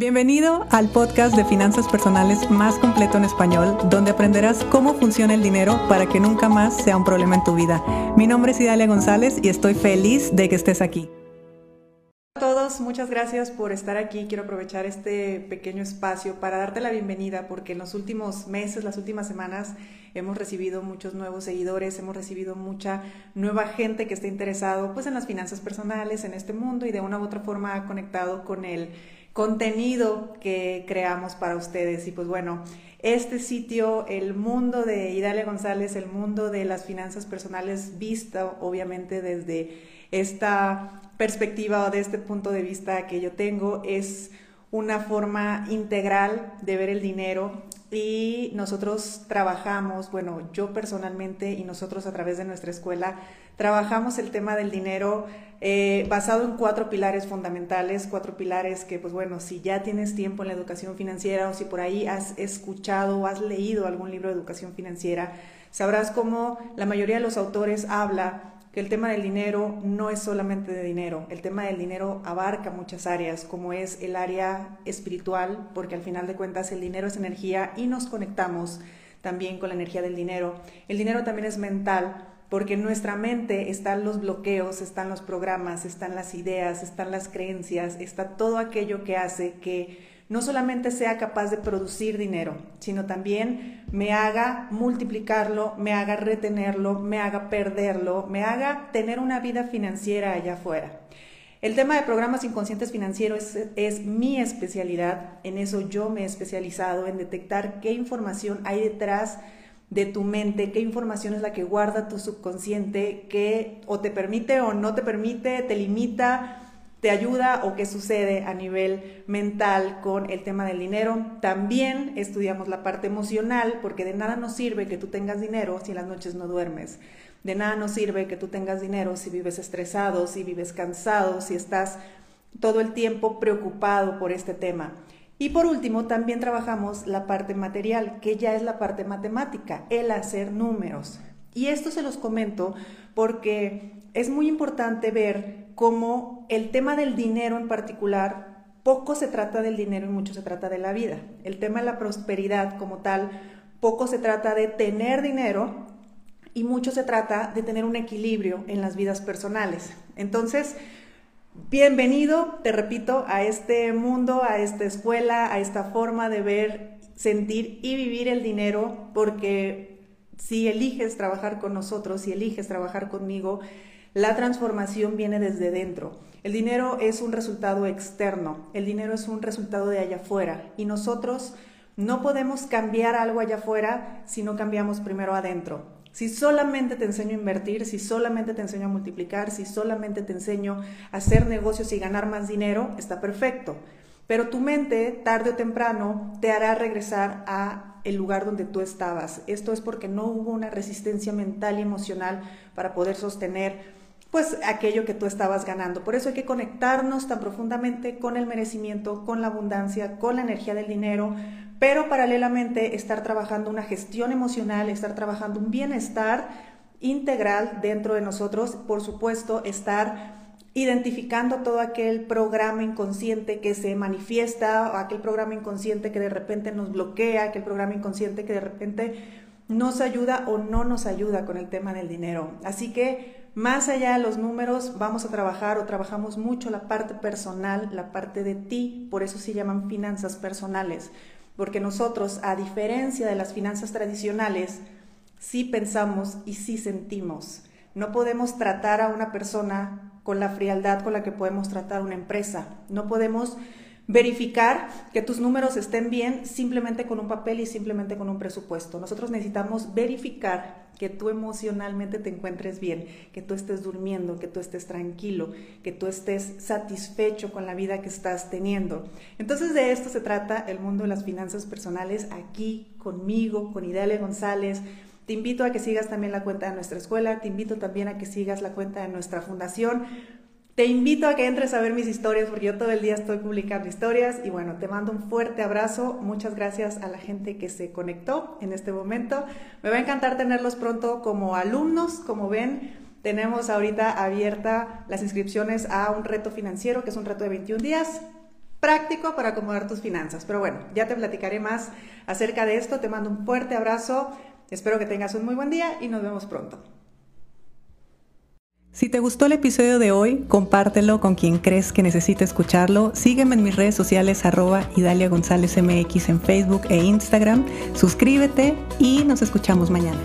Bienvenido al podcast de finanzas personales más completo en español, donde aprenderás cómo funciona el dinero para que nunca más sea un problema en tu vida. Mi nombre es Idalia González y estoy feliz de que estés aquí. A todos, muchas gracias por estar aquí. Quiero aprovechar este pequeño espacio para darte la bienvenida porque en los últimos meses, las últimas semanas, hemos recibido muchos nuevos seguidores, hemos recibido mucha nueva gente que está interesado pues en las finanzas personales, en este mundo y de una u otra forma ha conectado con el contenido que creamos para ustedes. Y pues bueno, este sitio, el mundo de Idalia González, el mundo de las finanzas personales, visto obviamente desde esta perspectiva o de este punto de vista que yo tengo, es una forma integral de ver el dinero y nosotros trabajamos, bueno, yo personalmente y nosotros a través de nuestra escuela, trabajamos el tema del dinero eh, basado en cuatro pilares fundamentales, cuatro pilares que, pues bueno, si ya tienes tiempo en la educación financiera o si por ahí has escuchado o has leído algún libro de educación financiera, sabrás cómo la mayoría de los autores habla que el tema del dinero no es solamente de dinero, el tema del dinero abarca muchas áreas, como es el área espiritual, porque al final de cuentas el dinero es energía y nos conectamos también con la energía del dinero. El dinero también es mental, porque en nuestra mente están los bloqueos, están los programas, están las ideas, están las creencias, está todo aquello que hace que no solamente sea capaz de producir dinero, sino también me haga multiplicarlo, me haga retenerlo, me haga perderlo, me haga tener una vida financiera allá afuera. El tema de programas inconscientes financieros es, mi especialidad, en eso yo me he especializado, en detectar qué información hay detrás de tu mente, qué información es la que guarda tu subconsciente, que o te permite o no te permite, te limita, te ayuda o qué sucede a nivel mental con el tema del dinero. También estudiamos la parte emocional porque de nada nos sirve que tú tengas dinero si en las noches no duermes. De nada nos sirve que tú tengas dinero si vives estresado, si vives cansado, si estás todo el tiempo preocupado por este tema. Y por último, también trabajamos la parte material, que ya es la parte matemática, el hacer números. Y esto se los comento porque es muy importante ver cómo el tema del dinero en particular, poco se trata del dinero y mucho se trata de la vida. El tema de la prosperidad como tal, poco se trata de tener dinero y mucho se trata de tener un equilibrio en las vidas personales. Entonces, bienvenido, te repito, a este mundo, a esta escuela, a esta forma de ver, sentir y vivir el dinero, porque si eliges trabajar con nosotros, si eliges trabajar conmigo, la transformación viene desde dentro. El dinero es un resultado externo, el dinero es un resultado de allá afuera y nosotros no podemos cambiar algo allá afuera si no cambiamos primero adentro. Si solamente te enseño a invertir, si solamente te enseño a multiplicar, si solamente te enseño a hacer negocios y ganar más dinero, está perfecto. Pero tu mente, tarde o temprano, te hará regresar a el lugar donde tú estabas. Esto es porque no hubo una resistencia mental y emocional para poder sostener pues aquello que tú estabas ganando. Por eso hay que conectarnos tan profundamente con el merecimiento, con la abundancia, con la energía del dinero, pero paralelamente estar trabajando una gestión emocional, estar trabajando un bienestar integral dentro de nosotros, por supuesto, estar identificando todo aquel programa inconsciente que se manifiesta, aquel programa inconsciente que de repente nos bloquea, aquel programa inconsciente que de repente nos ayuda o no nos ayuda con el tema del dinero. Así que más allá de los números, vamos a trabajar o trabajamos mucho la parte personal, la parte de ti, por eso se llaman finanzas personales, porque nosotros, a diferencia de las finanzas tradicionales, sí pensamos y sí sentimos. No podemos tratar a una persona con la frialdad con la que podemos tratar a una empresa. No podemos verificar que tus números estén bien simplemente con un papel y simplemente con un presupuesto. Nosotros necesitamos verificar que tú emocionalmente te encuentres bien, que tú estés durmiendo, que tú estés tranquilo, que tú estés satisfecho con la vida que estás teniendo. Entonces de esto se trata el mundo de las finanzas personales aquí conmigo, con Idalia González. Te invito a que sigas también la cuenta de nuestra escuela, te invito también a que sigas la cuenta de nuestra fundación te invito a que entres a ver mis historias porque yo todo el día estoy publicando historias y bueno, te mando un fuerte abrazo. Muchas gracias a la gente que se conectó en este momento. Me va a encantar tenerlos pronto como alumnos. Como ven, tenemos ahorita abierta las inscripciones a un reto financiero que es un reto de 21 días. práctico para acomodar tus finanzas. Pero bueno, ya te platicaré más acerca de esto. Te mando un fuerte abrazo. Espero que tengas un muy buen día y nos vemos pronto. Si te gustó el episodio de hoy, compártelo con quien crees que necesite escucharlo. Sígueme en mis redes sociales arroba Idalia González MX en Facebook e Instagram. Suscríbete y nos escuchamos mañana.